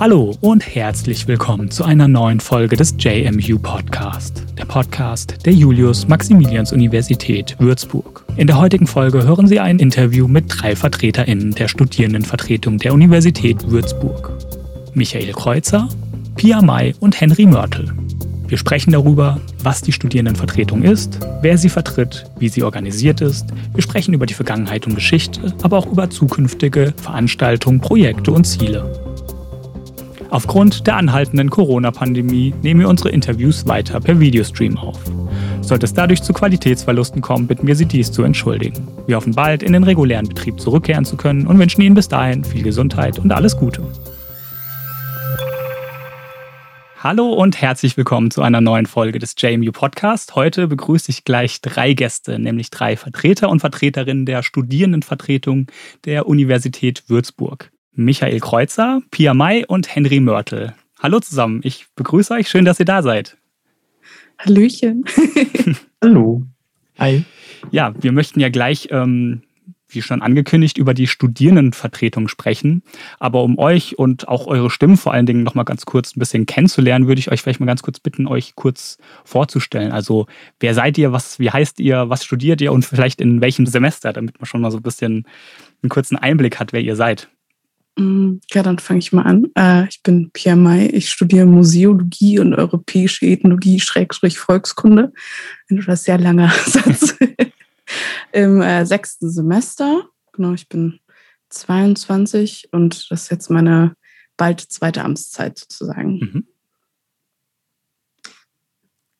Hallo und herzlich willkommen zu einer neuen Folge des JMU Podcast, der Podcast der Julius-Maximilians-Universität Würzburg. In der heutigen Folge hören Sie ein Interview mit drei VertreterInnen der Studierendenvertretung der Universität Würzburg. Michael Kreuzer, Pia May und Henry Mörtel. Wir sprechen darüber, was die Studierendenvertretung ist, wer sie vertritt, wie sie organisiert ist. Wir sprechen über die Vergangenheit und Geschichte, aber auch über zukünftige Veranstaltungen, Projekte und Ziele. Aufgrund der anhaltenden Corona-Pandemie nehmen wir unsere Interviews weiter per Videostream auf. Sollte es dadurch zu Qualitätsverlusten kommen, bitten wir Sie dies zu entschuldigen. Wir hoffen bald in den regulären Betrieb zurückkehren zu können und wünschen Ihnen bis dahin viel Gesundheit und alles Gute. Hallo und herzlich willkommen zu einer neuen Folge des JMU Podcast. Heute begrüße ich gleich drei Gäste, nämlich drei Vertreter und Vertreterinnen der Studierendenvertretung der Universität Würzburg. Michael Kreuzer, Pia May und Henry Mörtel. Hallo zusammen, ich begrüße euch, schön, dass ihr da seid. Hallöchen. Hallo. Hi. Ja, wir möchten ja gleich, ähm, wie schon angekündigt, über die Studierendenvertretung sprechen. Aber um euch und auch eure Stimmen vor allen Dingen nochmal ganz kurz ein bisschen kennenzulernen, würde ich euch vielleicht mal ganz kurz bitten, euch kurz vorzustellen. Also, wer seid ihr, was, wie heißt ihr, was studiert ihr und vielleicht in welchem Semester, damit man schon mal so ein bisschen einen kurzen Einblick hat, wer ihr seid. Mm, ja, dann fange ich mal an. Äh, ich bin Pierre May. Ich studiere Museologie und europäische Ethnologie, Schrägstrich Volkskunde. Ein sehr langer Satz. Im äh, sechsten Semester. Genau, ich bin 22 und das ist jetzt meine bald zweite Amtszeit sozusagen. Mhm.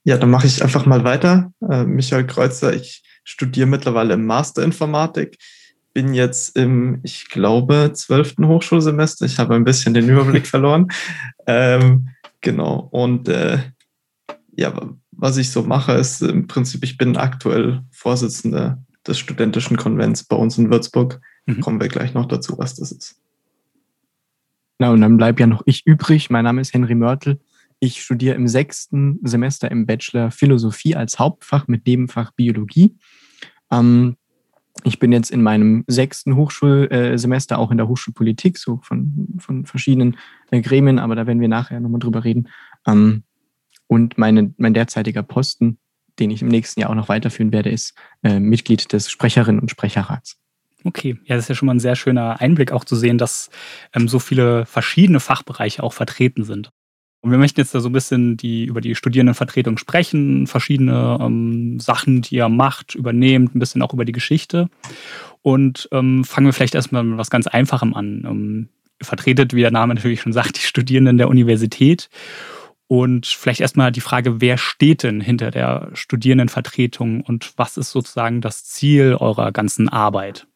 Ja, dann mache ich einfach mal weiter. Äh, Michael Kreuzer, ich studiere mittlerweile im Master Informatik bin jetzt im, ich glaube, zwölften Hochschulsemester. Ich habe ein bisschen den Überblick verloren. Ähm, genau. Und äh, ja, was ich so mache, ist im Prinzip, ich bin aktuell Vorsitzender des Studentischen Konvents bei uns in Würzburg. Mhm. Kommen wir gleich noch dazu, was das ist. Na, und dann bleibt ja noch ich übrig. Mein Name ist Henry Mörtel. Ich studiere im sechsten Semester im Bachelor Philosophie als Hauptfach mit Nebenfach Biologie. Ähm, ich bin jetzt in meinem sechsten Hochschulsemester auch in der Hochschulpolitik, so von, von verschiedenen äh, Gremien, aber da werden wir nachher nochmal drüber reden. Ähm, und meine, mein derzeitiger Posten, den ich im nächsten Jahr auch noch weiterführen werde, ist äh, Mitglied des Sprecherinnen und Sprecherrats. Okay, ja, das ist ja schon mal ein sehr schöner Einblick auch zu sehen, dass ähm, so viele verschiedene Fachbereiche auch vertreten sind. Und wir möchten jetzt da so ein bisschen die, über die Studierendenvertretung sprechen, verschiedene ähm, Sachen, die ihr macht, übernehmt, ein bisschen auch über die Geschichte. Und ähm, fangen wir vielleicht erstmal mit was ganz Einfachem an. Ähm, ihr vertretet, wie der Name natürlich schon sagt, die Studierenden der Universität. Und vielleicht erstmal die Frage, wer steht denn hinter der Studierendenvertretung und was ist sozusagen das Ziel eurer ganzen Arbeit?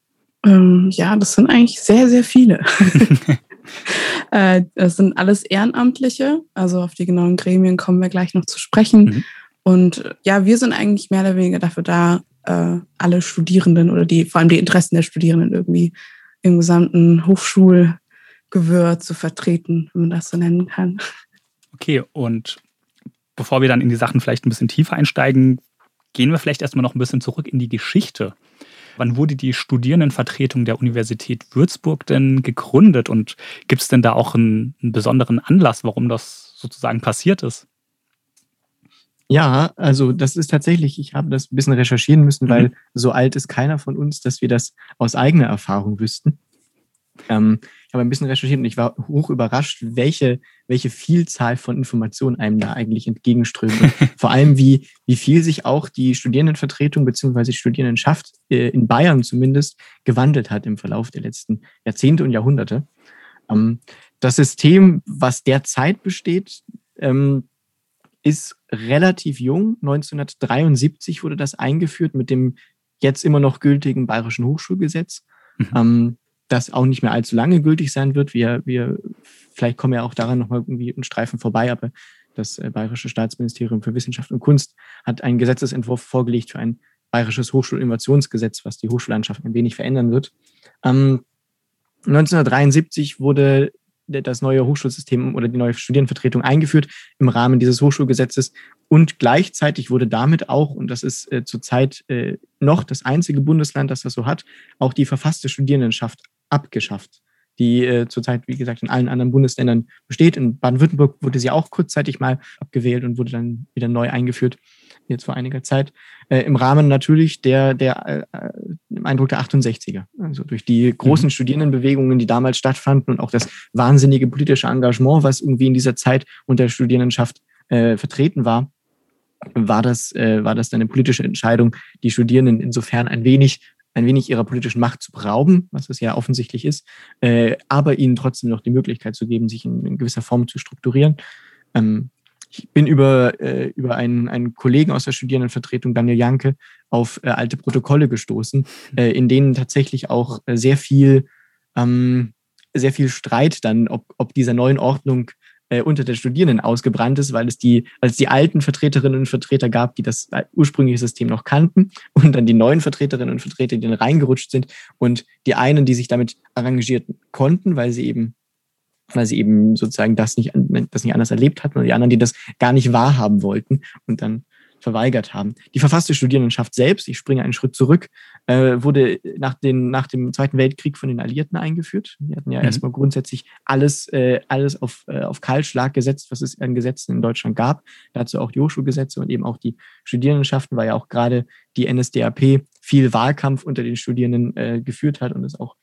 Ähm, ja, das sind eigentlich sehr, sehr viele. äh, das sind alles Ehrenamtliche, also auf die genauen Gremien kommen wir gleich noch zu sprechen. Mhm. Und ja, wir sind eigentlich mehr oder weniger dafür da, äh, alle Studierenden oder die, vor allem die Interessen der Studierenden irgendwie im gesamten Hochschulgewirr zu vertreten, wenn man das so nennen kann. Okay, und bevor wir dann in die Sachen vielleicht ein bisschen tiefer einsteigen, gehen wir vielleicht erstmal noch ein bisschen zurück in die Geschichte Wann wurde die Studierendenvertretung der Universität Würzburg denn gegründet und gibt es denn da auch einen, einen besonderen Anlass, warum das sozusagen passiert ist? Ja, also das ist tatsächlich, ich habe das ein bisschen recherchieren müssen, weil mhm. so alt ist keiner von uns, dass wir das aus eigener Erfahrung wüssten. Ähm, habe ein bisschen recherchiert und ich war hoch überrascht, welche, welche Vielzahl von Informationen einem da eigentlich entgegenströmt. vor allem, wie, wie viel sich auch die Studierendenvertretung bzw. die Studierendenschaft äh, in Bayern zumindest gewandelt hat im Verlauf der letzten Jahrzehnte und Jahrhunderte. Ähm, das System, was derzeit besteht, ähm, ist relativ jung. 1973 wurde das eingeführt mit dem jetzt immer noch gültigen Bayerischen Hochschulgesetz. Mhm. Ähm, das auch nicht mehr allzu lange gültig sein wird. Wir, wir vielleicht kommen ja auch daran nochmal irgendwie einen Streifen vorbei, aber das äh, Bayerische Staatsministerium für Wissenschaft und Kunst hat einen Gesetzesentwurf vorgelegt für ein bayerisches Hochschulinnovationsgesetz, was die Hochschullandschaft ein wenig verändern wird. Ähm, 1973 wurde das neue Hochschulsystem oder die neue Studierendenvertretung eingeführt im Rahmen dieses Hochschulgesetzes. Und gleichzeitig wurde damit auch, und das ist äh, zurzeit äh, noch das einzige Bundesland, das das so hat, auch die verfasste Studierendenschaft abgeschafft, die äh, zurzeit, wie gesagt, in allen anderen Bundesländern besteht. In Baden-Württemberg wurde sie auch kurzzeitig mal abgewählt und wurde dann wieder neu eingeführt jetzt vor einiger Zeit, äh, im Rahmen natürlich der, der äh, im Eindruck der 68er. Also durch die großen mhm. Studierendenbewegungen, die damals stattfanden und auch das wahnsinnige politische Engagement, was irgendwie in dieser Zeit unter Studierendenschaft äh, vertreten war, war das, äh, war das dann eine politische Entscheidung, die Studierenden insofern ein wenig ein wenig ihrer politischen Macht zu berauben, was es ja offensichtlich ist, äh, aber ihnen trotzdem noch die Möglichkeit zu geben, sich in, in gewisser Form zu strukturieren. Ähm, ich bin über, äh, über einen, einen Kollegen aus der Studierendenvertretung, Daniel Janke, auf äh, alte Protokolle gestoßen, mhm. äh, in denen tatsächlich auch äh, sehr viel, ähm, sehr viel Streit dann, ob, ob dieser neuen Ordnung äh, unter den Studierenden ausgebrannt ist, weil es die, weil es die alten Vertreterinnen und Vertreter gab, die das ursprüngliche System noch kannten und dann die neuen Vertreterinnen und Vertreter, die dann reingerutscht sind und die einen, die sich damit arrangiert konnten, weil sie eben weil sie eben sozusagen das nicht, das nicht anders erlebt hatten und die anderen, die das gar nicht wahrhaben wollten und dann verweigert haben. Die verfasste Studierendenschaft selbst, ich springe einen Schritt zurück, äh, wurde nach, den, nach dem Zweiten Weltkrieg von den Alliierten eingeführt. Die hatten ja mhm. erstmal grundsätzlich alles, äh, alles auf, äh, auf Kahlschlag gesetzt, was es an Gesetzen in Deutschland gab. Dazu auch die Hochschulgesetze und eben auch die Studierendenschaften, weil ja auch gerade die NSDAP viel Wahlkampf unter den Studierenden äh, geführt hat und es auch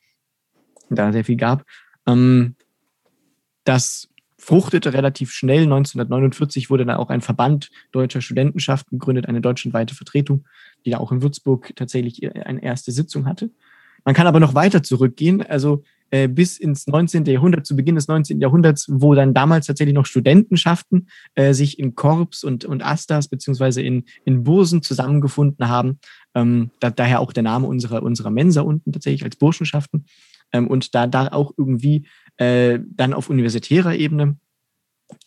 da sehr viel gab. Ähm, das fruchtete relativ schnell. 1949 wurde dann auch ein Verband deutscher Studentenschaften gegründet, eine deutschlandweite Vertretung, die da auch in Würzburg tatsächlich eine erste Sitzung hatte. Man kann aber noch weiter zurückgehen, also äh, bis ins 19. Jahrhundert, zu Beginn des 19. Jahrhunderts, wo dann damals tatsächlich noch Studentenschaften äh, sich in Korps und, und Astas beziehungsweise in, in Bursen zusammengefunden haben. Ähm, da, daher auch der Name unserer, unserer Mensa unten tatsächlich als Burschenschaften. Ähm, und da, da auch irgendwie äh, dann auf universitärer Ebene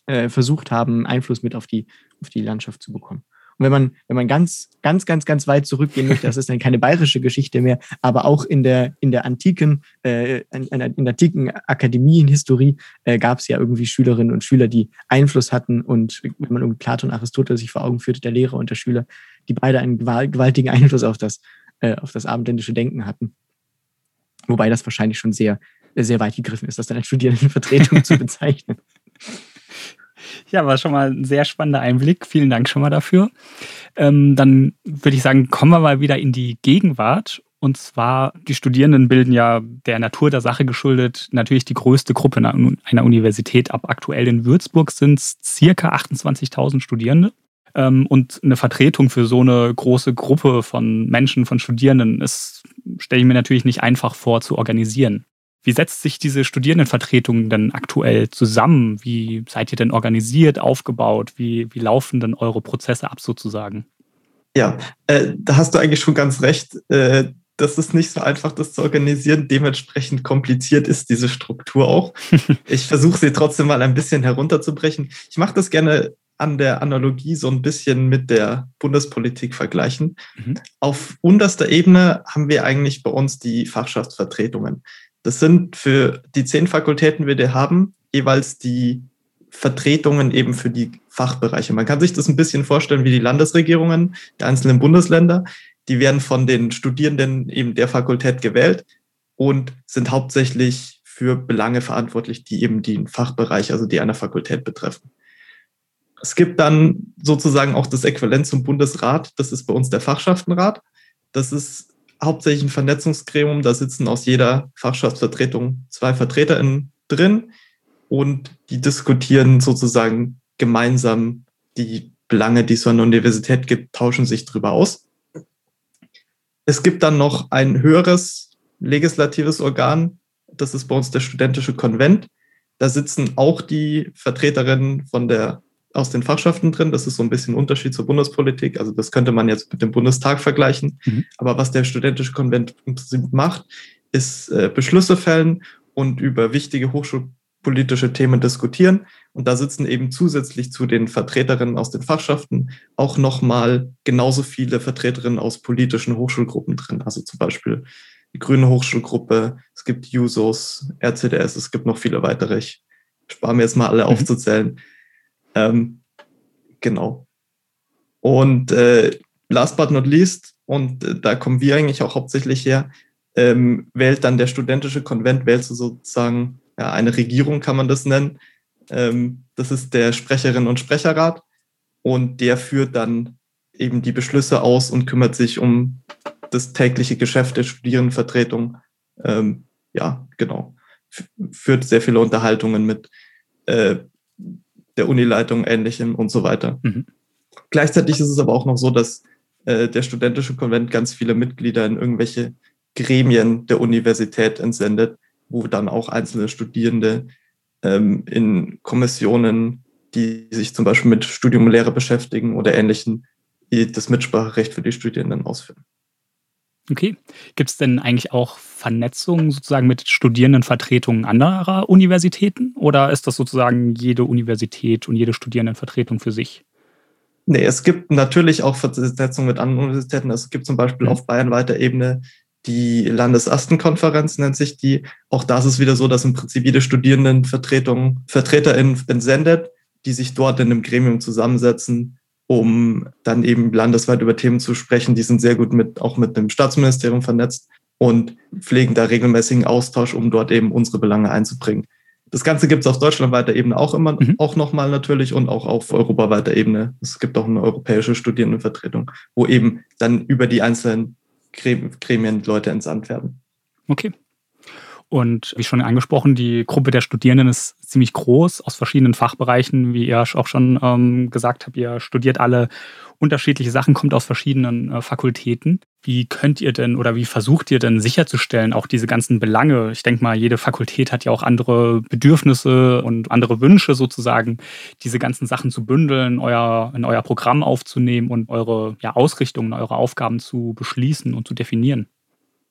äh, versucht haben, Einfluss mit auf die, auf die Landschaft zu bekommen. Und wenn man, wenn man ganz, ganz, ganz, ganz weit zurückgehen möchte, das ist dann keine bayerische Geschichte mehr, aber auch in der, in der antiken, äh, in, in der antiken Akademienhistorie äh, gab es ja irgendwie Schülerinnen und Schüler, die Einfluss hatten und wenn man irgendwie Platon und Aristoteles sich vor Augen führte, der Lehrer und der Schüler, die beide einen gewaltigen Einfluss auf das, äh, auf das abendländische Denken hatten. Wobei das wahrscheinlich schon sehr, sehr weit gegriffen ist, das dann als Studierendenvertretung zu bezeichnen. Ja, war schon mal ein sehr spannender Einblick. Vielen Dank schon mal dafür. Ähm, dann würde ich sagen, kommen wir mal wieder in die Gegenwart. Und zwar, die Studierenden bilden ja der Natur der Sache geschuldet natürlich die größte Gruppe einer Universität. Ab aktuell in Würzburg sind es circa 28.000 Studierende. Ähm, und eine Vertretung für so eine große Gruppe von Menschen, von Studierenden, ist, stelle ich mir natürlich nicht einfach vor zu organisieren. Wie setzt sich diese Studierendenvertretung denn aktuell zusammen? Wie seid ihr denn organisiert, aufgebaut? Wie, wie laufen denn eure Prozesse ab sozusagen? Ja, äh, da hast du eigentlich schon ganz recht. Äh, das ist nicht so einfach, das zu organisieren. Dementsprechend kompliziert ist diese Struktur auch. ich versuche sie trotzdem mal ein bisschen herunterzubrechen. Ich mache das gerne an der Analogie so ein bisschen mit der Bundespolitik vergleichen. Mhm. Auf unterster Ebene haben wir eigentlich bei uns die Fachschaftsvertretungen. Das sind für die zehn Fakultäten, die wir haben, jeweils die Vertretungen eben für die Fachbereiche. Man kann sich das ein bisschen vorstellen wie die Landesregierungen der einzelnen Bundesländer. Die werden von den Studierenden eben der Fakultät gewählt und sind hauptsächlich für Belange verantwortlich, die eben den Fachbereich, also die einer Fakultät betreffen. Es gibt dann sozusagen auch das Äquivalent zum Bundesrat. Das ist bei uns der Fachschaftenrat. Das ist hauptsächlich ein Vernetzungsgremium. Da sitzen aus jeder Fachschaftsvertretung zwei VertreterInnen drin und die diskutieren sozusagen gemeinsam die Belange, die es an der Universität gibt, tauschen sich darüber aus. Es gibt dann noch ein höheres legislatives Organ, das ist bei uns der studentische Konvent. Da sitzen auch die Vertreterinnen von der aus den Fachschaften drin. Das ist so ein bisschen ein Unterschied zur Bundespolitik. Also das könnte man jetzt mit dem Bundestag vergleichen. Mhm. Aber was der studentische Konvent im Prinzip macht, ist äh, Beschlüsse fällen und über wichtige hochschulpolitische Themen diskutieren. Und da sitzen eben zusätzlich zu den Vertreterinnen aus den Fachschaften auch nochmal genauso viele Vertreterinnen aus politischen Hochschulgruppen drin. Also zum Beispiel die Grüne Hochschulgruppe, es gibt Jusos, RCDS, es gibt noch viele weitere. Ich spare mir jetzt mal alle mhm. aufzuzählen. Ähm, genau. Und äh, last but not least, und äh, da kommen wir eigentlich auch hauptsächlich her, ähm, wählt dann der studentische Konvent, wählt sozusagen ja, eine Regierung, kann man das nennen. Ähm, das ist der Sprecherinnen und Sprecherrat und der führt dann eben die Beschlüsse aus und kümmert sich um das tägliche Geschäft der Studierendenvertretung. Ähm, ja, genau. F führt sehr viele Unterhaltungen mit äh, der Unileitung, Ähnlichem und so weiter. Mhm. Gleichzeitig ist es aber auch noch so, dass äh, der studentische Konvent ganz viele Mitglieder in irgendwelche Gremien der Universität entsendet, wo dann auch einzelne Studierende ähm, in Kommissionen, die sich zum Beispiel mit Studium und Lehre beschäftigen oder ähnlichen, das Mitspracherecht für die Studierenden ausführen. Okay. Gibt es denn eigentlich auch Vernetzung sozusagen mit Studierendenvertretungen anderer Universitäten oder ist das sozusagen jede Universität und jede Studierendenvertretung für sich? Nee, es gibt natürlich auch Vernetzung mit anderen Universitäten. Es gibt zum Beispiel mhm. auf bayernweiter Ebene die Landesastenkonferenz, nennt sich die. Auch da ist es wieder so, dass im Prinzip jede Studierendenvertretung VertreterInnen entsendet, die sich dort in einem Gremium zusammensetzen um dann eben landesweit über Themen zu sprechen. Die sind sehr gut mit, auch mit dem Staatsministerium vernetzt und pflegen da regelmäßigen Austausch, um dort eben unsere Belange einzubringen. Das Ganze gibt es auf deutschlandweiter Ebene auch immer, mhm. auch nochmal natürlich und auch auf europaweiter Ebene. Es gibt auch eine europäische Studierendenvertretung, wo eben dann über die einzelnen Gremien Leute entsandt werden. Okay. Und wie schon angesprochen, die Gruppe der Studierenden ist ziemlich groß aus verschiedenen Fachbereichen, wie ihr auch schon ähm, gesagt habt. Ihr studiert alle unterschiedliche Sachen, kommt aus verschiedenen äh, Fakultäten. Wie könnt ihr denn oder wie versucht ihr denn sicherzustellen, auch diese ganzen Belange? Ich denke mal, jede Fakultät hat ja auch andere Bedürfnisse und andere Wünsche sozusagen, diese ganzen Sachen zu bündeln, euer, in euer Programm aufzunehmen und eure ja, Ausrichtungen, eure Aufgaben zu beschließen und zu definieren.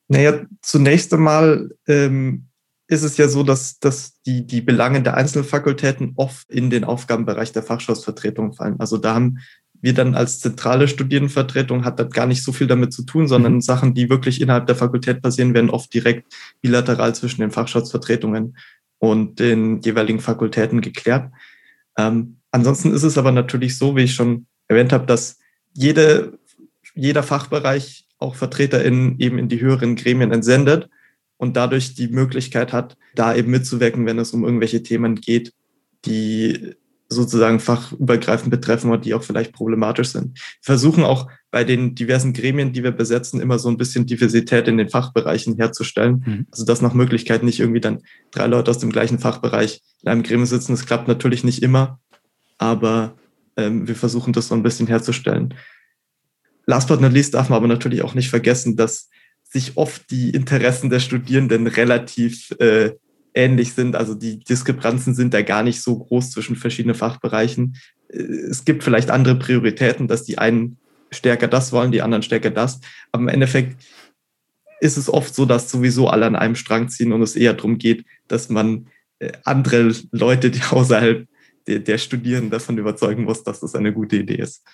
Naja, zunächst einmal ähm, ist es ja so, dass, dass die, die Belange der einzelnen Fakultäten oft in den Aufgabenbereich der Fachschaftsvertretung fallen. Also da haben wir dann als zentrale Studierendenvertretung hat das gar nicht so viel damit zu tun, sondern mhm. Sachen, die wirklich innerhalb der Fakultät passieren, werden oft direkt bilateral zwischen den Fachschaftsvertretungen und den jeweiligen Fakultäten geklärt. Ähm, ansonsten ist es aber natürlich so, wie ich schon erwähnt habe, dass jede, jeder Fachbereich auch VertreterInnen eben in die höheren Gremien entsendet und dadurch die Möglichkeit hat, da eben mitzuwirken, wenn es um irgendwelche Themen geht, die sozusagen fachübergreifend betreffen und die auch vielleicht problematisch sind. Wir versuchen auch bei den diversen Gremien, die wir besetzen, immer so ein bisschen Diversität in den Fachbereichen herzustellen. Mhm. Also dass nach Möglichkeit nicht irgendwie dann drei Leute aus dem gleichen Fachbereich in einem Gremium sitzen. Das klappt natürlich nicht immer, aber ähm, wir versuchen das so ein bisschen herzustellen. Last but not least darf man aber natürlich auch nicht vergessen, dass sich oft die Interessen der Studierenden relativ äh, ähnlich sind. Also die Diskrepanzen sind da gar nicht so groß zwischen verschiedenen Fachbereichen. Äh, es gibt vielleicht andere Prioritäten, dass die einen stärker das wollen, die anderen stärker das. Aber im Endeffekt ist es oft so, dass sowieso alle an einem Strang ziehen und es eher darum geht, dass man äh, andere Leute, die außerhalb der, der Studierenden davon überzeugen muss, dass das eine gute Idee ist.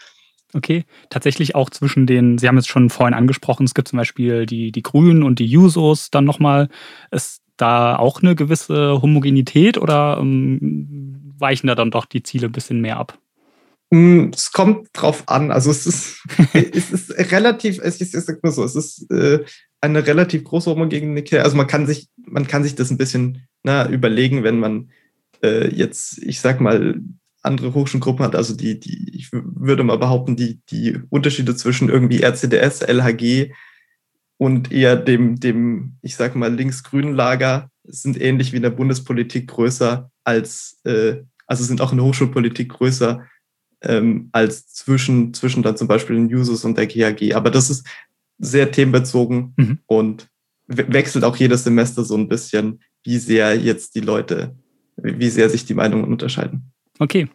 Okay, tatsächlich auch zwischen den, Sie haben es schon vorhin angesprochen, es gibt zum Beispiel die, die Grünen und die Jusos dann nochmal. Ist da auch eine gewisse Homogenität oder ähm, weichen da dann doch die Ziele ein bisschen mehr ab? Hm, es kommt drauf an. Also es ist, es ist relativ, ich, ich sag mal so, es ist äh, eine relativ große Homogenität. Also man kann sich, man kann sich das ein bisschen na, überlegen, wenn man äh, jetzt, ich sag mal, andere Hochschulgruppen hat. Also die, die, ich würde mal behaupten, die, die Unterschiede zwischen irgendwie RCDS, LHG und eher dem, dem, ich sag mal, links-grünen Lager sind ähnlich wie in der Bundespolitik größer als, äh, also sind auch in der Hochschulpolitik größer ähm, als zwischen, zwischen dann zum Beispiel den Users und der GAG. Aber das ist sehr themenbezogen mhm. und wechselt auch jedes Semester so ein bisschen, wie sehr jetzt die Leute, wie sehr sich die Meinungen unterscheiden. Okay.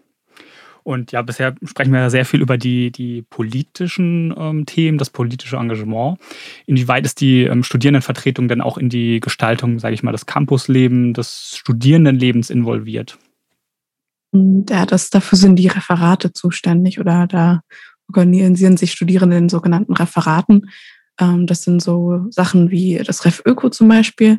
Und ja, bisher sprechen wir ja sehr viel über die, die politischen ähm, Themen, das politische Engagement. Inwieweit ist die ähm, Studierendenvertretung denn auch in die Gestaltung, sage ich mal, des Campuslebens, des Studierendenlebens involviert? Ja, das, dafür sind die Referate zuständig oder da organisieren sich Studierende in sogenannten Referaten. Ähm, das sind so Sachen wie das Ref Öko zum Beispiel.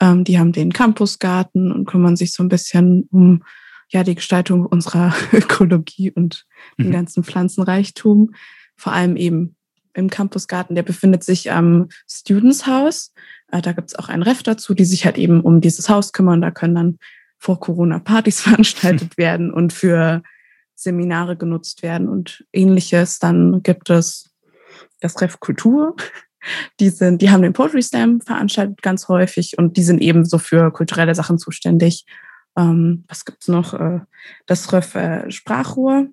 Ähm, die haben den Campusgarten und kümmern sich so ein bisschen um ja die Gestaltung unserer Ökologie und mhm. den ganzen Pflanzenreichtum. Vor allem eben im Campusgarten, der befindet sich am Students House. Äh, da gibt es auch einen Ref dazu, die sich halt eben um dieses Haus kümmern. Da können dann vor Corona Partys veranstaltet werden und für Seminare genutzt werden und ähnliches. Dann gibt es das Ref Kultur. Die, sind, die haben den Poetry Slam veranstaltet ganz häufig und die sind eben so für kulturelle Sachen zuständig. Ähm, was gibt's noch? Äh, das Ref äh, Sprachrohr.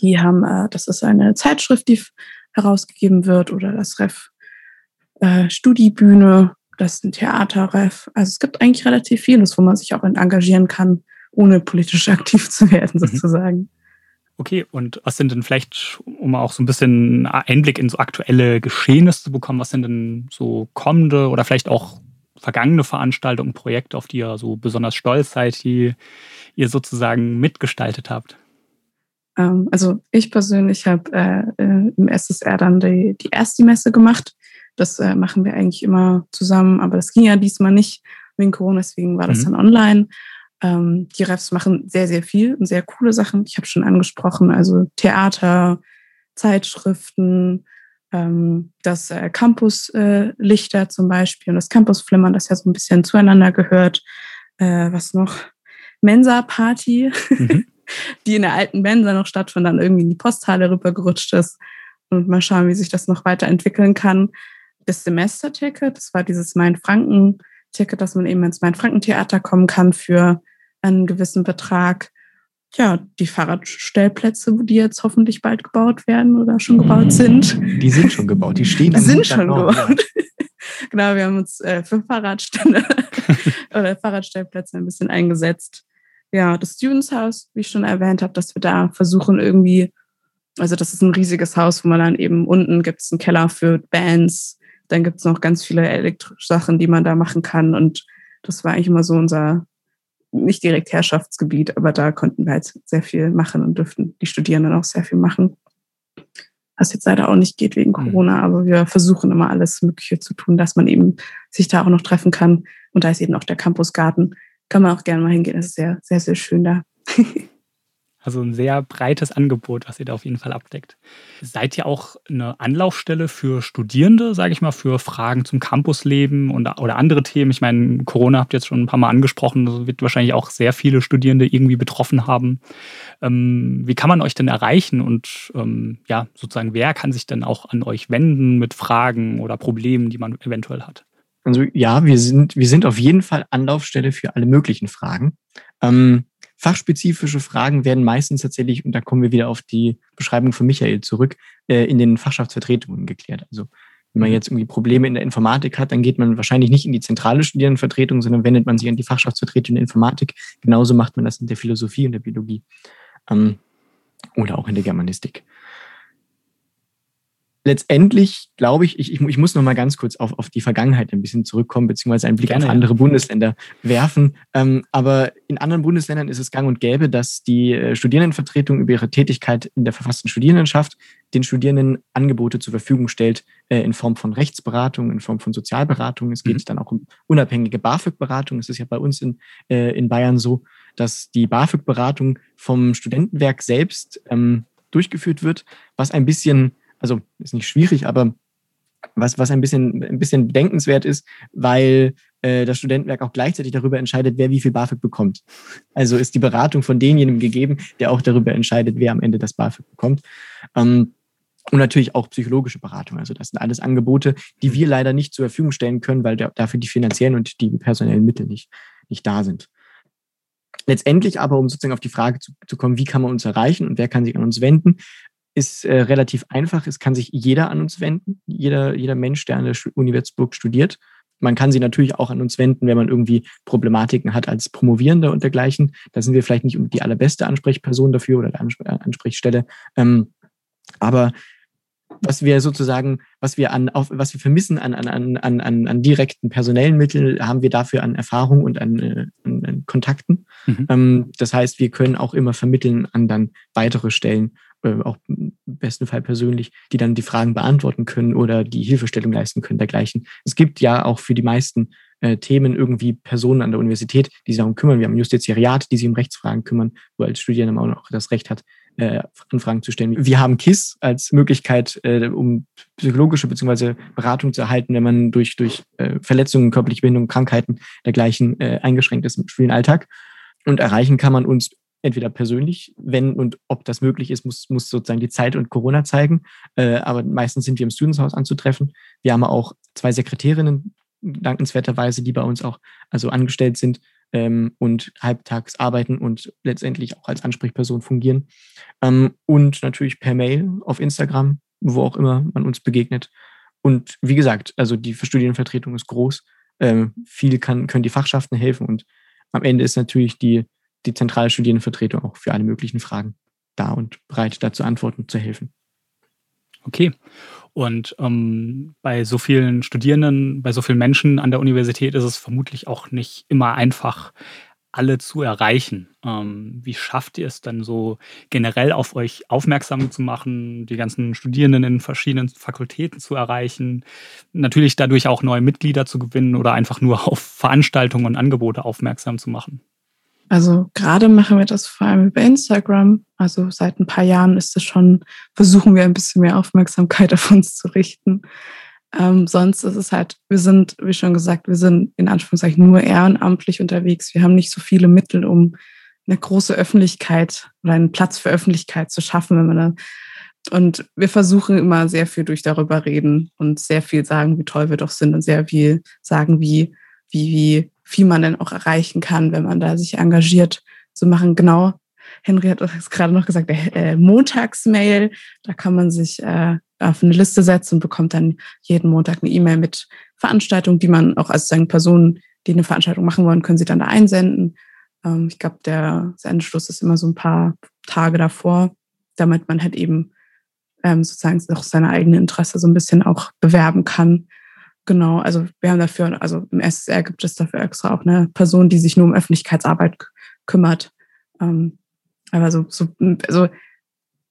Die haben, äh, das ist eine Zeitschrift, die herausgegeben wird, oder das Ref äh, Studiebühne, das ist ein Theaterref. Also es gibt eigentlich relativ vieles, wo man sich auch engagieren kann, ohne politisch aktiv zu werden, mhm. sozusagen. Okay, und was sind denn vielleicht, um auch so ein bisschen Einblick in so aktuelle Geschehnisse zu bekommen, was sind denn so kommende oder vielleicht auch vergangene Veranstaltungen, Projekte, auf die ihr so besonders stolz seid, die ihr sozusagen mitgestaltet habt? Ähm, also ich persönlich habe äh, äh, im SSR dann die, die erste Messe gemacht. Das äh, machen wir eigentlich immer zusammen, aber das ging ja diesmal nicht wegen Corona, deswegen war das mhm. dann online. Ähm, die Refs machen sehr, sehr viel und sehr coole Sachen. Ich habe schon angesprochen, also Theater, Zeitschriften, das äh, Campus-Lichter äh, zum Beispiel und das Campus-Flimmern, das ja so ein bisschen zueinander gehört. Äh, was noch? Mensa-Party. Mhm. die in der alten Mensa noch stattfand, dann irgendwie in die Posthalle rübergerutscht ist. Und mal schauen, wie sich das noch weiterentwickeln kann. Das Semesterticket, das war dieses Main-Franken-Ticket, dass man eben ins Main-Franken-Theater kommen kann für einen gewissen Betrag. Ja, die Fahrradstellplätze, die jetzt hoffentlich bald gebaut werden oder schon gebaut sind. Die sind schon gebaut, die stehen. Die sind schon gebaut. genau, wir haben uns äh, für Fahrradstände oder Fahrradstellplätze ein bisschen eingesetzt ja, das Students House, wie ich schon erwähnt habe, dass wir da versuchen irgendwie, also das ist ein riesiges Haus, wo man dann eben unten gibt es einen Keller für Bands, dann gibt es noch ganz viele elektrische Sachen, die man da machen kann und das war eigentlich immer so unser, nicht direkt Herrschaftsgebiet, aber da konnten wir halt sehr viel machen und dürften die Studierenden auch sehr viel machen. Was jetzt leider auch nicht geht wegen mhm. Corona, aber wir versuchen immer alles Mögliche zu tun, dass man eben sich da auch noch treffen kann. Und da ist eben auch der Campusgarten, kann man auch gerne mal hingehen. Es ist sehr, sehr, sehr schön da. Also ein sehr breites Angebot, was ihr da auf jeden Fall abdeckt. Seid ihr auch eine Anlaufstelle für Studierende, sage ich mal, für Fragen zum Campusleben und, oder andere Themen? Ich meine, Corona habt ihr jetzt schon ein paar Mal angesprochen, das wird wahrscheinlich auch sehr viele Studierende irgendwie betroffen haben. Ähm, wie kann man euch denn erreichen und ähm, ja, sozusagen, wer kann sich denn auch an euch wenden mit Fragen oder Problemen, die man eventuell hat? Also ja, wir sind, wir sind auf jeden Fall Anlaufstelle für alle möglichen Fragen. Ähm, fachspezifische Fragen werden meistens tatsächlich, und da kommen wir wieder auf die Beschreibung von Michael zurück, äh, in den Fachschaftsvertretungen geklärt. Also wenn man mhm. jetzt irgendwie Probleme in der Informatik hat, dann geht man wahrscheinlich nicht in die zentrale Studierendenvertretung, sondern wendet man sich an die Fachschaftsvertretung in der Informatik. Genauso macht man das in der Philosophie und der Biologie ähm, oder auch in der Germanistik letztendlich glaube ich, ich, ich, muss noch mal ganz kurz auf, auf die Vergangenheit ein bisschen zurückkommen, beziehungsweise einen Blick Gerne, auf andere. Bundesländer werfen. Ähm, aber in anderen Bundesländern ist es gang und gäbe, dass die äh, Studierendenvertretung über ihre Tätigkeit in der verfassten Studierendenschaft den Studierenden Angebote zur Verfügung stellt äh, in Form von Rechtsberatung, in Form von Sozialberatung. Es geht mhm. dann auch um unabhängige BAföG-Beratung. Es ist ja bei uns in, äh, in Bayern so, dass die BAföG-Beratung vom Studentenwerk selbst ähm, durchgeführt wird, was ein bisschen also ist nicht schwierig, aber was, was ein bisschen, ein bisschen bedenkenswert ist, weil äh, das Studentenwerk auch gleichzeitig darüber entscheidet, wer wie viel BAföG bekommt. Also ist die Beratung von denjenigen gegeben, der auch darüber entscheidet, wer am Ende das BAföG bekommt. Ähm, und natürlich auch psychologische Beratung. Also das sind alles Angebote, die wir leider nicht zur Verfügung stellen können, weil dafür die finanziellen und die personellen Mittel nicht, nicht da sind. Letztendlich aber, um sozusagen auf die Frage zu, zu kommen, wie kann man uns erreichen und wer kann sich an uns wenden, ist äh, relativ einfach. Es kann sich jeder an uns wenden, jeder, jeder Mensch, der an der Uni Würzburg studiert. Man kann sie natürlich auch an uns wenden, wenn man irgendwie Problematiken hat als Promovierender und dergleichen. Da sind wir vielleicht nicht die allerbeste Ansprechperson dafür oder äh, Ansprechstelle. Ähm, aber was wir sozusagen, was wir an, auf, was wir vermissen an, an, an, an, an direkten personellen Mitteln, haben wir dafür an Erfahrung und an, äh, an, an Kontakten. Mhm. Ähm, das heißt, wir können auch immer vermitteln an dann weitere Stellen äh, auch im besten Fall persönlich, die dann die Fragen beantworten können oder die Hilfestellung leisten können, dergleichen. Es gibt ja auch für die meisten äh, Themen irgendwie Personen an der Universität, die sich darum kümmern. Wir haben ein Justiziariat, die sich um Rechtsfragen kümmern, wo als Studierender auch noch das Recht hat, äh, Anfragen zu stellen. Wir haben KISS als Möglichkeit, äh, um psychologische bzw. Beratung zu erhalten, wenn man durch, durch äh, Verletzungen, körperliche Behinderungen, Krankheiten dergleichen äh, eingeschränkt ist im Studienalltag. Und erreichen kann man uns entweder persönlich, wenn und ob das möglich ist, muss, muss sozusagen die Zeit und Corona zeigen. Äh, aber meistens sind wir im Studentshaus anzutreffen. Wir haben auch zwei Sekretärinnen, dankenswerterweise, die bei uns auch also angestellt sind ähm, und halbtags arbeiten und letztendlich auch als Ansprechperson fungieren. Ähm, und natürlich per Mail auf Instagram, wo auch immer man uns begegnet. Und wie gesagt, also die Studienvertretung ist groß. Ähm, viel kann, können die Fachschaften helfen und am Ende ist natürlich die die zentrale Studienvertretung auch für alle möglichen Fragen da und bereit, dazu Antworten zu helfen. Okay. Und ähm, bei so vielen Studierenden, bei so vielen Menschen an der Universität ist es vermutlich auch nicht immer einfach, alle zu erreichen. Ähm, wie schafft ihr es dann so generell auf euch aufmerksam zu machen, die ganzen Studierenden in verschiedenen Fakultäten zu erreichen, natürlich dadurch auch neue Mitglieder zu gewinnen oder einfach nur auf Veranstaltungen und Angebote aufmerksam zu machen? Also gerade machen wir das vor allem über Instagram. Also seit ein paar Jahren ist es schon, versuchen wir ein bisschen mehr Aufmerksamkeit auf uns zu richten. Ähm, sonst ist es halt, wir sind, wie schon gesagt, wir sind in Anführungszeichen nur ehrenamtlich unterwegs. Wir haben nicht so viele Mittel, um eine große Öffentlichkeit oder einen Platz für Öffentlichkeit zu schaffen, wenn man dann und wir versuchen immer sehr viel durch darüber reden und sehr viel sagen, wie toll wir doch sind und sehr viel sagen, wie, wie, wie viel man denn auch erreichen kann, wenn man da sich engagiert zu machen. Genau, Henry hat es gerade noch gesagt, der äh, Montagsmail, da kann man sich äh, auf eine Liste setzen und bekommt dann jeden Montag eine E-Mail mit Veranstaltungen, die man auch als sagen Personen, die eine Veranstaltung machen wollen, können sie dann da einsenden. Ähm, ich glaube, der Sendeschluss ist immer so ein paar Tage davor, damit man halt eben ähm, sozusagen auch seine eigene Interesse so ein bisschen auch bewerben kann. Genau, also wir haben dafür, also im SSR gibt es dafür extra auch eine Person, die sich nur um Öffentlichkeitsarbeit kümmert. Ähm, aber so, so, also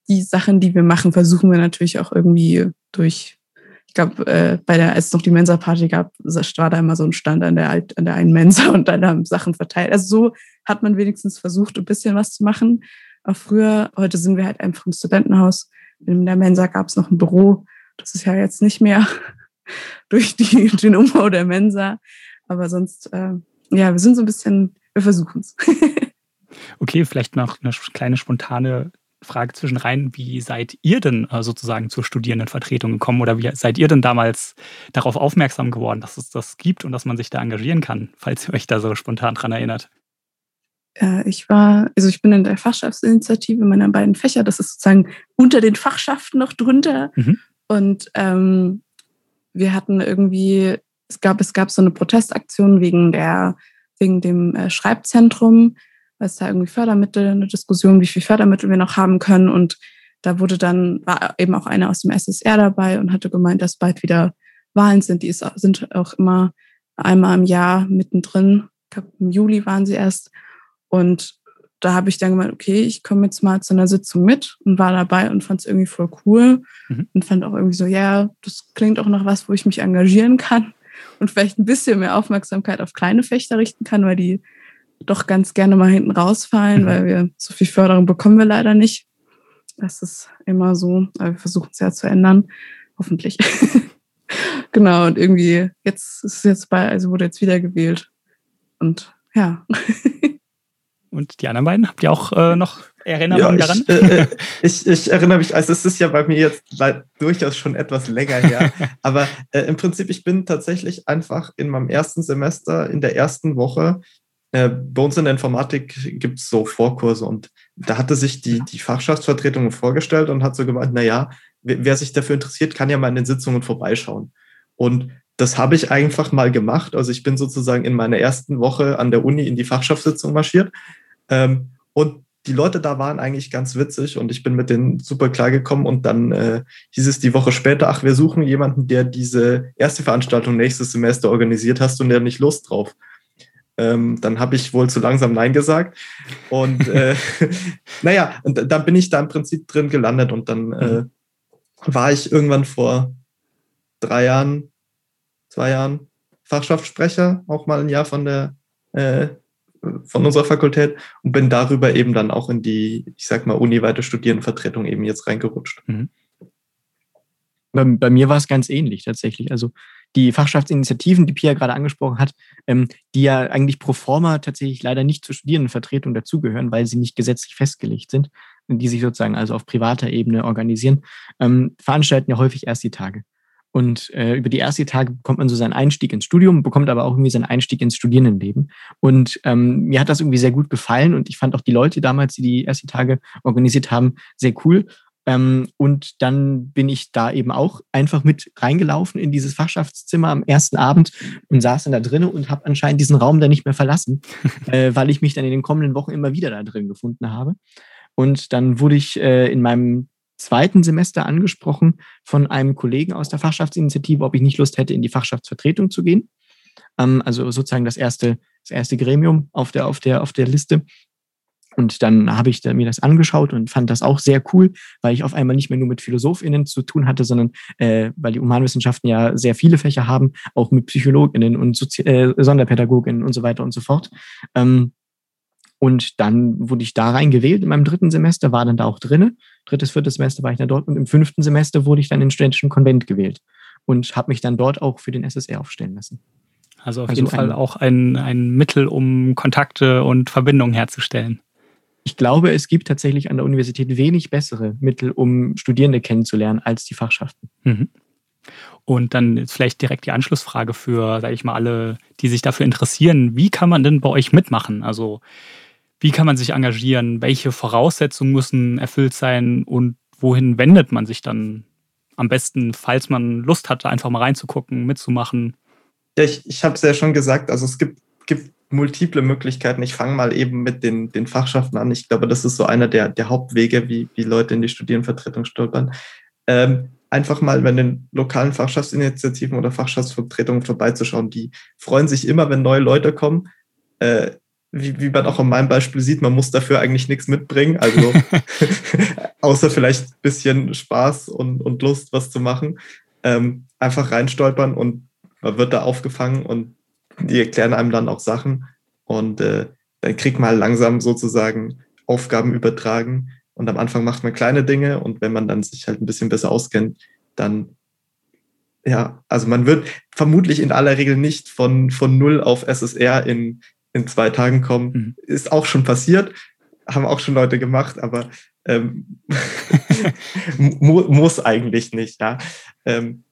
die Sachen, die wir machen, versuchen wir natürlich auch irgendwie durch, ich glaube, äh, bei der, als es noch die Mensa-Party gab, war da immer so ein Stand an der, an der einen Mensa und dann haben Sachen verteilt. Also so hat man wenigstens versucht, ein bisschen was zu machen. Auch früher, heute sind wir halt einfach im Studentenhaus. In der Mensa gab es noch ein Büro. Das ist ja jetzt nicht mehr. durch die, den Umbau der Mensa. Aber sonst, äh, ja, wir sind so ein bisschen, wir versuchen es. okay, vielleicht noch eine kleine spontane Frage zwischen rein. Wie seid ihr denn äh, sozusagen zur Studierendenvertretung gekommen oder wie seid ihr denn damals darauf aufmerksam geworden, dass es das gibt und dass man sich da engagieren kann, falls ihr euch da so spontan dran erinnert? Äh, ich war, also ich bin in der Fachschaftsinitiative meiner beiden Fächer, das ist sozusagen unter den Fachschaften noch drunter. Mhm. Und ähm, wir hatten irgendwie, es gab, es gab so eine Protestaktion wegen der, wegen dem äh, Schreibzentrum, weil es da irgendwie Fördermittel, eine Diskussion, wie viel Fördermittel wir noch haben können. Und da wurde dann, war eben auch einer aus dem SSR dabei und hatte gemeint, dass bald wieder Wahlen sind. Die sind auch immer einmal im Jahr mittendrin. Ich glaube, im Juli waren sie erst. Und da habe ich dann gemeint, okay, ich komme jetzt mal zu einer Sitzung mit und war dabei und fand es irgendwie voll cool mhm. und fand auch irgendwie so, ja, das klingt auch nach was, wo ich mich engagieren kann und vielleicht ein bisschen mehr Aufmerksamkeit auf kleine Fechter richten kann, weil die doch ganz gerne mal hinten rausfallen, mhm. weil wir so viel Förderung bekommen wir leider nicht. Das ist immer so, aber wir versuchen es ja zu ändern, hoffentlich. genau, und irgendwie, jetzt ist es jetzt bei, also wurde jetzt wiedergewählt. Und ja. Und die anderen beiden, habt ihr auch äh, noch Erinnerungen ja, daran? Äh, äh, ich, ich, erinnere mich, also es ist ja bei mir jetzt durchaus schon etwas länger her, aber äh, im Prinzip, ich bin tatsächlich einfach in meinem ersten Semester, in der ersten Woche, äh, bei uns in der Informatik gibt es so Vorkurse und da hatte sich die, die Fachschaftsvertretung vorgestellt und hat so gemeint, naja, wer, wer sich dafür interessiert, kann ja mal in den Sitzungen vorbeischauen. Und das habe ich einfach mal gemacht. Also ich bin sozusagen in meiner ersten Woche an der Uni in die Fachschaftssitzung marschiert ähm, und die Leute da waren eigentlich ganz witzig und ich bin mit denen super klar gekommen und dann äh, hieß es die Woche später, ach, wir suchen jemanden, der diese erste Veranstaltung nächstes Semester organisiert. Hast du denn nicht Lust drauf? Ähm, dann habe ich wohl zu langsam Nein gesagt. Und äh, naja, und dann bin ich da im Prinzip drin gelandet und dann äh, mhm. war ich irgendwann vor drei Jahren, zwei Jahren, Fachschaftssprecher, auch mal ein Jahr von der äh, von unserer Fakultät und bin darüber eben dann auch in die, ich sag mal, uniweite Studierendenvertretung eben jetzt reingerutscht. Mhm. Bei, bei, mir war es ganz ähnlich tatsächlich. Also die Fachschaftsinitiativen, die Pia gerade angesprochen hat, ähm, die ja eigentlich pro forma tatsächlich leider nicht zur Studierendenvertretung dazugehören, weil sie nicht gesetzlich festgelegt sind, die sich sozusagen also auf privater Ebene organisieren, ähm, veranstalten ja häufig erst die Tage. Und äh, über die ersten Tage bekommt man so seinen Einstieg ins Studium, bekommt aber auch irgendwie seinen Einstieg ins Studierendenleben. Und ähm, mir hat das irgendwie sehr gut gefallen und ich fand auch die Leute damals, die die ersten Tage organisiert haben, sehr cool. Ähm, und dann bin ich da eben auch einfach mit reingelaufen in dieses Fachschaftszimmer am ersten Abend und saß dann da drinnen und habe anscheinend diesen Raum dann nicht mehr verlassen, äh, weil ich mich dann in den kommenden Wochen immer wieder da drin gefunden habe. Und dann wurde ich äh, in meinem zweiten Semester angesprochen von einem Kollegen aus der Fachschaftsinitiative, ob ich nicht Lust hätte, in die Fachschaftsvertretung zu gehen. Ähm, also sozusagen das erste, das erste Gremium auf der, auf der, auf der Liste. Und dann habe ich mir das angeschaut und fand das auch sehr cool, weil ich auf einmal nicht mehr nur mit PhilosophInnen zu tun hatte, sondern äh, weil die Humanwissenschaften ja sehr viele Fächer haben, auch mit PsychologInnen und Sozi äh, SonderpädagogInnen und so weiter und so fort. Ähm, und dann wurde ich da reingewählt in meinem dritten Semester, war dann da auch drinne. Drittes, viertes Semester war ich dann dort und im fünften Semester wurde ich dann in den studentischen Konvent gewählt und habe mich dann dort auch für den SSR aufstellen lassen. Also auf also jeden Fall auch ein, ein Mittel, um Kontakte und Verbindungen herzustellen. Ich glaube, es gibt tatsächlich an der Universität wenig bessere Mittel, um Studierende kennenzulernen, als die Fachschaften. Mhm. Und dann vielleicht direkt die Anschlussfrage für, sage ich mal, alle, die sich dafür interessieren. Wie kann man denn bei euch mitmachen? Also wie kann man sich engagieren? Welche Voraussetzungen müssen erfüllt sein? Und wohin wendet man sich dann am besten, falls man Lust hat, einfach mal reinzugucken, mitzumachen? Ja, ich, ich habe es ja schon gesagt, also es gibt, gibt multiple Möglichkeiten. Ich fange mal eben mit den, den Fachschaften an. Ich glaube, das ist so einer der, der Hauptwege, wie, wie Leute in die Studierendenvertretung stolpern. Ähm, einfach mal bei den lokalen Fachschaftsinitiativen oder Fachschaftsvertretungen vorbeizuschauen. Die freuen sich immer, wenn neue Leute kommen. Äh, wie, wie man auch in meinem Beispiel sieht, man muss dafür eigentlich nichts mitbringen. Also außer vielleicht ein bisschen Spaß und, und Lust, was zu machen. Ähm, einfach reinstolpern und man wird da aufgefangen und die erklären einem dann auch Sachen. Und äh, dann kriegt man halt langsam sozusagen Aufgaben übertragen. Und am Anfang macht man kleine Dinge und wenn man dann sich halt ein bisschen besser auskennt, dann ja, also man wird vermutlich in aller Regel nicht von, von null auf SSR in, in zwei Tagen kommen. Mhm. Ist auch schon passiert, haben auch schon Leute gemacht, aber ähm, mu muss eigentlich nicht. Ja. Ähm,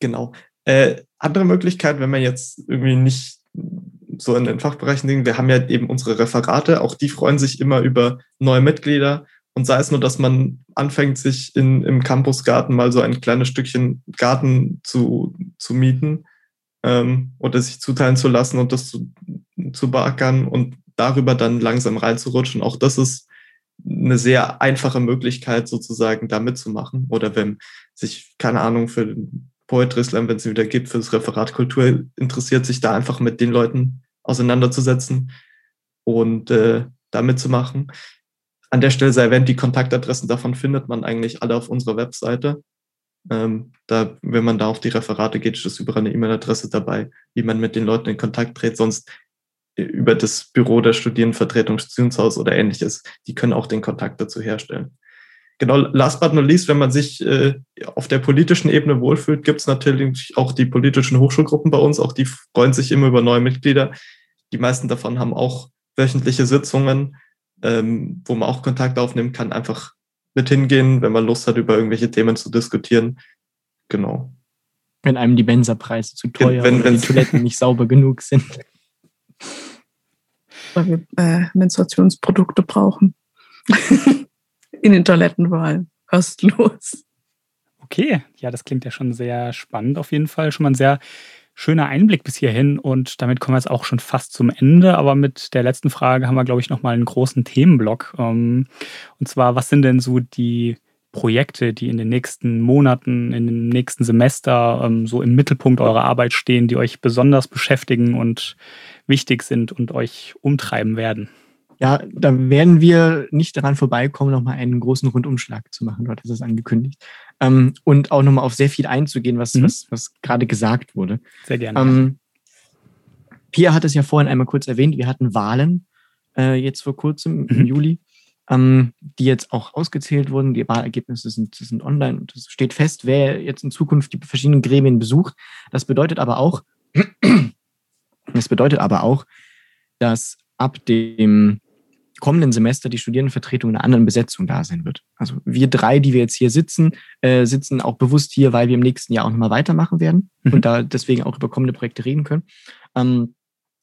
genau. Äh, andere Möglichkeit, wenn man jetzt irgendwie nicht so in den Fachbereichen denkt, wir haben ja eben unsere Referate, auch die freuen sich immer über neue Mitglieder. Und sei es nur, dass man anfängt, sich in, im Campusgarten mal so ein kleines Stückchen Garten zu, zu mieten ähm, oder sich zuteilen zu lassen und das zu, zu beackern und darüber dann langsam reinzurutschen. Auch das ist eine sehr einfache Möglichkeit, sozusagen da mitzumachen. Oder wenn sich, keine Ahnung, für den Poetry Slam, wenn es wieder gibt, für das Referat Kultur interessiert, sich da einfach mit den Leuten auseinanderzusetzen und äh, da mitzumachen. An der Stelle sei erwähnt, die Kontaktadressen davon findet man eigentlich alle auf unserer Webseite. Ähm, da, wenn man da auf die Referate geht, ist überall eine E-Mail-Adresse dabei, wie man mit den Leuten in Kontakt tritt. Sonst äh, über das Büro der Studierendenvertretung, Studierungshaus oder ähnliches. Die können auch den Kontakt dazu herstellen. Genau, last but not least, wenn man sich äh, auf der politischen Ebene wohlfühlt, gibt es natürlich auch die politischen Hochschulgruppen bei uns. Auch die freuen sich immer über neue Mitglieder. Die meisten davon haben auch wöchentliche Sitzungen, ähm, wo man auch Kontakt aufnehmen kann. Einfach mit hingehen, wenn man Lust hat, über irgendwelche Themen zu diskutieren. Genau. Wenn einem die Benserpreise zu teuer wenn, oder die Toiletten nicht sauber genug sind. Weil wir äh, Menstruationsprodukte brauchen. In den Toiletten vor allem. Kostenlos. Okay, ja, das klingt ja schon sehr spannend auf jeden Fall. Schon mal ein sehr schöner Einblick bis hierhin und damit kommen wir jetzt auch schon fast zum Ende. Aber mit der letzten Frage haben wir, glaube ich, nochmal einen großen Themenblock. Ähm, und zwar, was sind denn so die Projekte, die in den nächsten Monaten, in dem nächsten Semester ähm, so im Mittelpunkt eurer Arbeit stehen, die euch besonders beschäftigen und wichtig sind und euch umtreiben werden? Ja, da werden wir nicht daran vorbeikommen, nochmal einen großen Rundumschlag zu machen. Dort ist es angekündigt. Ähm, und auch nochmal auf sehr viel einzugehen, was, mhm. was, was gerade gesagt wurde. Sehr gerne. Ähm, Pia hat es ja vorhin einmal kurz erwähnt, wir hatten Wahlen äh, jetzt vor kurzem mhm. im Juli, ähm, die jetzt auch ausgezählt wurden. Die Wahlergebnisse sind, sind online und es steht fest, wer jetzt in Zukunft die verschiedenen Gremien besucht. Das bedeutet aber auch, das bedeutet aber auch, dass ab dem kommenden Semester die Studierendenvertretung in einer anderen Besetzung da sein wird. Also wir drei, die wir jetzt hier sitzen, äh, sitzen auch bewusst hier, weil wir im nächsten Jahr auch nochmal weitermachen werden mhm. und da deswegen auch über kommende Projekte reden können. Ähm,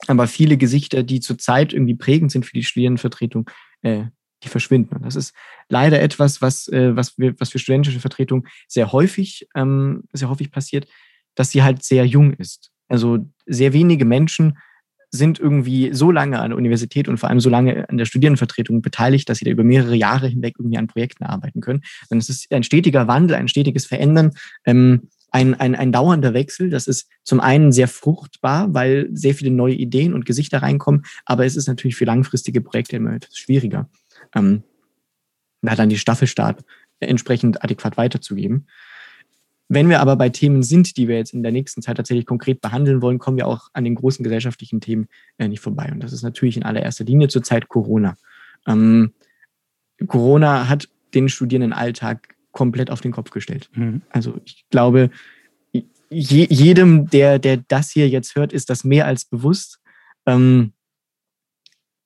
aber viele Gesichter, die zurzeit irgendwie prägend sind für die Studierendenvertretung, äh, die verschwinden. Und das ist leider etwas, was, äh, was, wir, was für studentische Vertretung sehr häufig, ähm, sehr häufig passiert, dass sie halt sehr jung ist. Also sehr wenige Menschen sind irgendwie so lange an der Universität und vor allem so lange an der Studierendenvertretung beteiligt, dass sie da über mehrere Jahre hinweg irgendwie an Projekten arbeiten können. Denn es ist ein stetiger Wandel, ein stetiges Verändern, ähm, ein, ein, ein dauernder Wechsel. Das ist zum einen sehr fruchtbar, weil sehr viele neue Ideen und Gesichter reinkommen, aber es ist natürlich für langfristige Projekte immer etwas schwieriger, ähm, da dann die Staffelstart entsprechend adäquat weiterzugeben. Wenn wir aber bei Themen sind, die wir jetzt in der nächsten Zeit tatsächlich konkret behandeln wollen, kommen wir auch an den großen gesellschaftlichen Themen äh, nicht vorbei. Und das ist natürlich in allererster Linie zurzeit Corona. Ähm, Corona hat den Studierendenalltag komplett auf den Kopf gestellt. Mhm. Also ich glaube, je, jedem, der, der das hier jetzt hört, ist das mehr als bewusst. Ähm,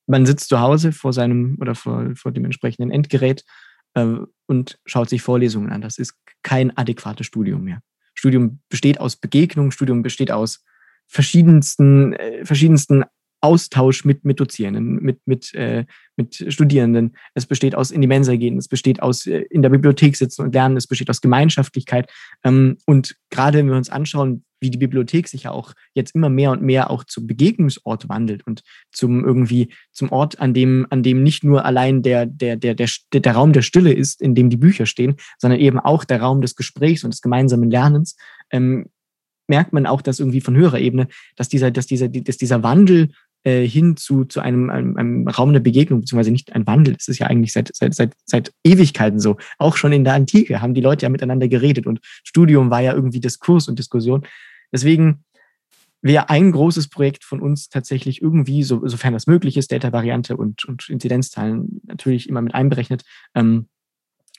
man sitzt zu Hause vor seinem oder vor, vor dem entsprechenden Endgerät und schaut sich Vorlesungen an. Das ist kein adäquates Studium mehr. Studium besteht aus Begegnungen, Studium besteht aus verschiedensten, äh, verschiedensten Austausch mit, mit Dozierenden, mit, mit, äh, mit Studierenden. Es besteht aus in die Mensa gehen, es besteht aus äh, in der Bibliothek sitzen und lernen, es besteht aus Gemeinschaftlichkeit. Ähm, und gerade wenn wir uns anschauen, wie die Bibliothek sich ja auch jetzt immer mehr und mehr auch zum Begegnungsort wandelt und zum irgendwie zum Ort, an dem, an dem nicht nur allein der, der, der, der, der Raum der Stille ist, in dem die Bücher stehen, sondern eben auch der Raum des Gesprächs und des gemeinsamen Lernens, ähm, merkt man auch, dass irgendwie von höherer Ebene, dass dieser, dass dieser, dass dieser Wandel äh, hin zu, zu einem, einem, einem Raum der Begegnung, beziehungsweise nicht ein Wandel, es ist ja eigentlich seit, seit, seit, seit Ewigkeiten so. Auch schon in der Antike haben die Leute ja miteinander geredet und Studium war ja irgendwie Diskurs und Diskussion. Deswegen wäre ein großes Projekt von uns tatsächlich irgendwie, so, sofern das möglich ist, Data-Variante und, und Inzidenzzahlen natürlich immer mit einberechnet, ähm,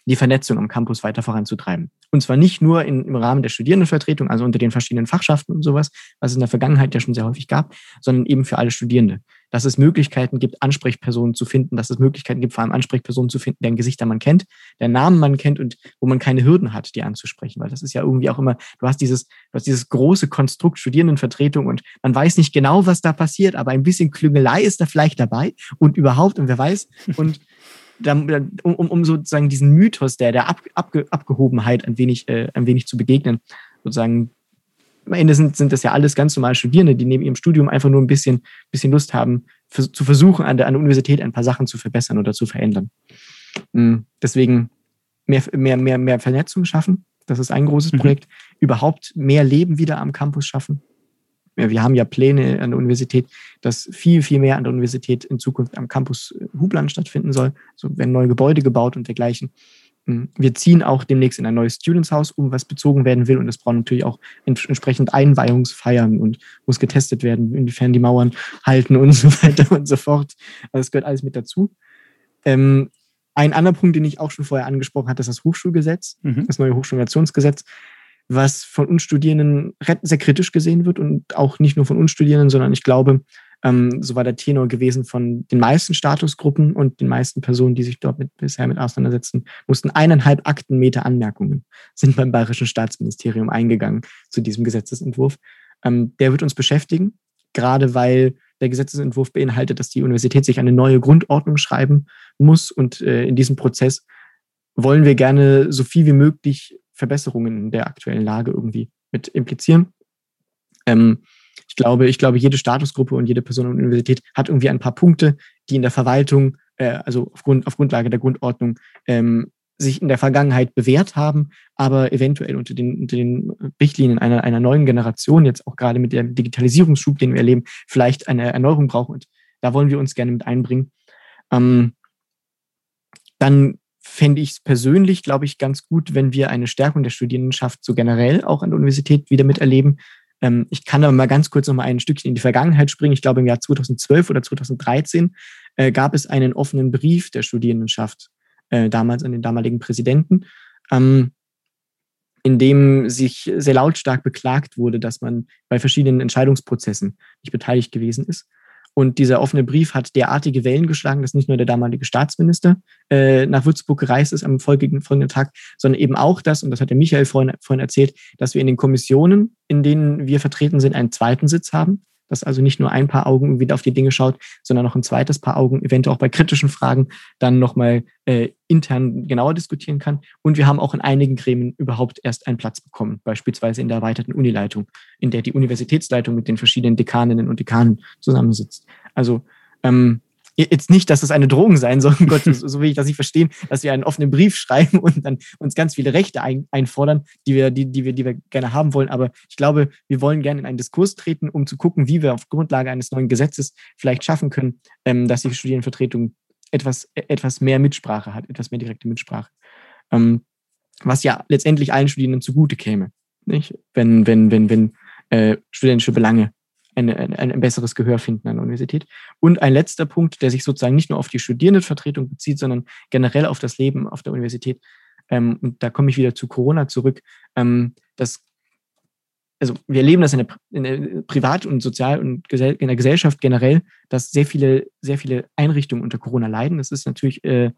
die Vernetzung am Campus weiter voranzutreiben. Und zwar nicht nur in, im Rahmen der Studierendenvertretung, also unter den verschiedenen Fachschaften und sowas, was es in der Vergangenheit ja schon sehr häufig gab, sondern eben für alle Studierende. Dass es Möglichkeiten gibt, Ansprechpersonen zu finden, dass es Möglichkeiten gibt, vor allem Ansprechpersonen zu finden, deren Gesichter man kennt, deren Namen man kennt und wo man keine Hürden hat, die anzusprechen. Weil das ist ja irgendwie auch immer, du hast dieses, du hast dieses große Konstrukt Studierendenvertretung und man weiß nicht genau, was da passiert, aber ein bisschen Klüngelei ist da vielleicht dabei und überhaupt und wer weiß. Und um, um sozusagen diesen Mythos der, der Ab, Abge, Abgehobenheit ein wenig, äh, ein wenig zu begegnen. Sozusagen, am Ende sind, sind das ja alles ganz normale Studierende, die neben ihrem Studium einfach nur ein bisschen, bisschen Lust haben, für, zu versuchen, an der, an der Universität ein paar Sachen zu verbessern oder zu verändern. Mhm. Deswegen mehr, mehr, mehr, mehr Vernetzung schaffen. Das ist ein großes mhm. Projekt. Überhaupt mehr Leben wieder am Campus schaffen wir haben ja Pläne an der Universität, dass viel, viel mehr an der Universität in Zukunft am Campus äh, Hubland stattfinden soll. So werden neue Gebäude gebaut und dergleichen. Hm, wir ziehen auch demnächst in ein neues Students House um, was bezogen werden will. Und das braucht natürlich auch entsprechend Einweihungsfeiern und muss getestet werden, inwiefern die Mauern halten und so weiter und so fort. Also das gehört alles mit dazu. Ähm, ein anderer Punkt, den ich auch schon vorher angesprochen hatte, ist das Hochschulgesetz, mhm. das neue Hochschulmigrationsgesetz was von uns Studierenden sehr kritisch gesehen wird und auch nicht nur von uns Studierenden, sondern ich glaube, ähm, so war der Tenor gewesen von den meisten Statusgruppen und den meisten Personen, die sich dort mit, bisher mit auseinandersetzen, mussten eineinhalb Aktenmeter Anmerkungen sind beim Bayerischen Staatsministerium eingegangen zu diesem Gesetzesentwurf. Ähm, der wird uns beschäftigen, gerade weil der Gesetzesentwurf beinhaltet, dass die Universität sich eine neue Grundordnung schreiben muss und äh, in diesem Prozess wollen wir gerne so viel wie möglich Verbesserungen der aktuellen Lage irgendwie mit implizieren. Ähm, ich glaube, ich glaube, jede Statusgruppe und jede Person an der Universität hat irgendwie ein paar Punkte, die in der Verwaltung, äh, also aufgrund, auf Grundlage der Grundordnung, ähm, sich in der Vergangenheit bewährt haben, aber eventuell unter den, unter den Richtlinien einer, einer neuen Generation, jetzt auch gerade mit dem Digitalisierungsschub, den wir erleben, vielleicht eine Erneuerung brauchen. Und da wollen wir uns gerne mit einbringen. Ähm, dann fände ich es persönlich, glaube ich, ganz gut, wenn wir eine Stärkung der Studierendenschaft so generell auch an der Universität wieder miterleben. Ähm, ich kann aber mal ganz kurz noch mal ein Stückchen in die Vergangenheit springen. Ich glaube, im Jahr 2012 oder 2013 äh, gab es einen offenen Brief der Studierendenschaft äh, damals an den damaligen Präsidenten, ähm, in dem sich sehr lautstark beklagt wurde, dass man bei verschiedenen Entscheidungsprozessen nicht beteiligt gewesen ist. Und dieser offene Brief hat derartige Wellen geschlagen, dass nicht nur der damalige Staatsminister äh, nach Würzburg gereist ist am folgenden, folgenden Tag, sondern eben auch das, und das hat der Michael vorhin, vorhin erzählt, dass wir in den Kommissionen, in denen wir vertreten sind, einen zweiten Sitz haben dass also nicht nur ein paar Augen wieder auf die Dinge schaut, sondern noch ein zweites Paar Augen, eventuell auch bei kritischen Fragen, dann nochmal äh, intern genauer diskutieren kann. Und wir haben auch in einigen Gremien überhaupt erst einen Platz bekommen, beispielsweise in der erweiterten Unileitung, in der die Universitätsleitung mit den verschiedenen Dekaninnen und Dekanen zusammensitzt. Also ähm, jetzt nicht, dass es eine Drohung sein soll, Gott, so will ich das nicht verstehen, dass wir einen offenen Brief schreiben und dann uns ganz viele Rechte ein, einfordern, die wir, die, die wir, die wir gerne haben wollen. Aber ich glaube, wir wollen gerne in einen Diskurs treten, um zu gucken, wie wir auf Grundlage eines neuen Gesetzes vielleicht schaffen können, ähm, dass die Studienvertretung etwas, etwas mehr Mitsprache hat, etwas mehr direkte Mitsprache. Ähm, was ja letztendlich allen Studierenden zugute käme, nicht? Wenn, wenn, wenn, wenn äh, studentische Belange ein, ein, ein besseres Gehör finden an der Universität. Und ein letzter Punkt, der sich sozusagen nicht nur auf die Studierendenvertretung bezieht, sondern generell auf das Leben auf der Universität. Ähm, und da komme ich wieder zu Corona zurück. Ähm, das, also wir erleben das in der, in der Privat- und Sozial- und Gesell in der Gesellschaft generell, dass sehr viele, sehr viele Einrichtungen unter Corona leiden. Das ist natürlich äh,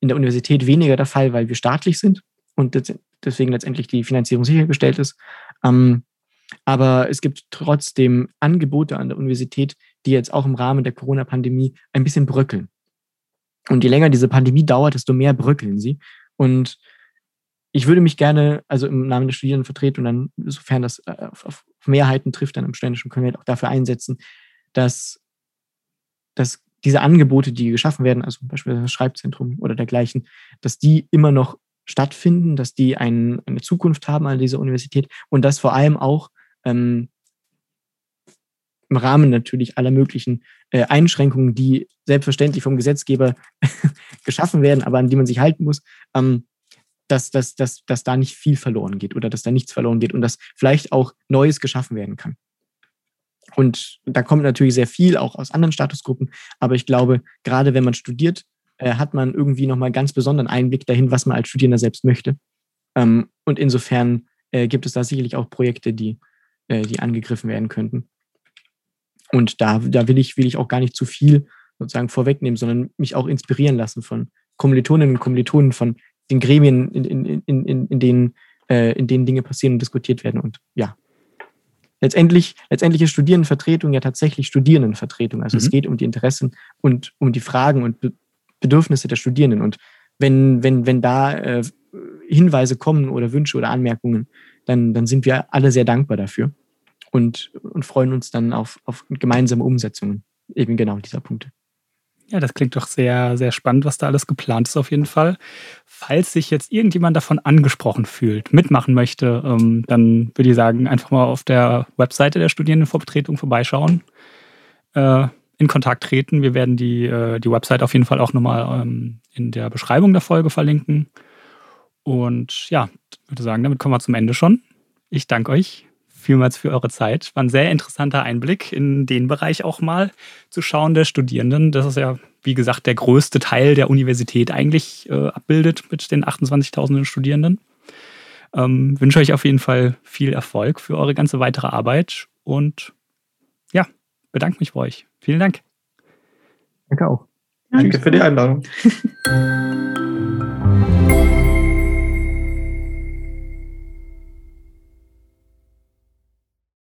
in der Universität weniger der Fall, weil wir staatlich sind und deswegen letztendlich die Finanzierung sichergestellt ist. Ähm, aber es gibt trotzdem Angebote an der Universität, die jetzt auch im Rahmen der Corona-Pandemie ein bisschen bröckeln. Und je länger diese Pandemie dauert, desto mehr bröckeln sie. Und ich würde mich gerne, also im Namen der Studierenden vertreten und dann, sofern das äh, auf, auf Mehrheiten trifft, dann im studentischen Konvent auch dafür einsetzen, dass, dass diese Angebote, die geschaffen werden, also beispielsweise das Schreibzentrum oder dergleichen, dass die immer noch stattfinden, dass die ein, eine Zukunft haben an dieser Universität und dass vor allem auch ähm, im Rahmen natürlich aller möglichen äh, Einschränkungen, die selbstverständlich vom Gesetzgeber geschaffen werden, aber an die man sich halten muss, ähm, dass, dass, dass, dass da nicht viel verloren geht oder dass da nichts verloren geht und dass vielleicht auch Neues geschaffen werden kann. Und da kommt natürlich sehr viel auch aus anderen Statusgruppen, aber ich glaube, gerade wenn man studiert, äh, hat man irgendwie nochmal ganz besonderen Einblick dahin, was man als Studierender selbst möchte. Ähm, und insofern äh, gibt es da sicherlich auch Projekte, die äh, die angegriffen werden könnten. Und da, da will ich, will ich auch gar nicht zu viel sozusagen vorwegnehmen, sondern mich auch inspirieren lassen von Kommilitoninnen und Kommilitonen, von den Gremien, in, in, in, in, in, denen, äh, in denen Dinge passieren und diskutiert werden. Und ja, letztendlich, letztendlich ist Studierendenvertretung ja tatsächlich Studierendenvertretung. Also mhm. es geht um die Interessen und um die Fragen und Be Bedürfnisse der Studierenden. Und wenn, wenn, wenn da äh, Hinweise kommen oder Wünsche oder Anmerkungen, dann, dann sind wir alle sehr dankbar dafür und, und freuen uns dann auf, auf gemeinsame Umsetzungen eben genau dieser Punkte. Ja, das klingt doch sehr, sehr spannend, was da alles geplant ist auf jeden Fall. Falls sich jetzt irgendjemand davon angesprochen fühlt, mitmachen möchte, ähm, dann würde ich sagen, einfach mal auf der Webseite der Studierendenvorbetreten vorbeischauen, äh, in Kontakt treten. Wir werden die, äh, die Website auf jeden Fall auch nochmal ähm, in der Beschreibung der Folge verlinken. Und ja, würde sagen, damit kommen wir zum Ende schon. Ich danke euch vielmals für eure Zeit. War ein sehr interessanter Einblick in den Bereich auch mal zu schauen der Studierenden. Das ist ja, wie gesagt, der größte Teil der Universität eigentlich äh, abbildet mit den 28.000 Studierenden. Ähm, wünsche euch auf jeden Fall viel Erfolg für eure ganze weitere Arbeit und ja, bedanke mich bei euch. Vielen Dank. Danke auch. Danke für die Einladung.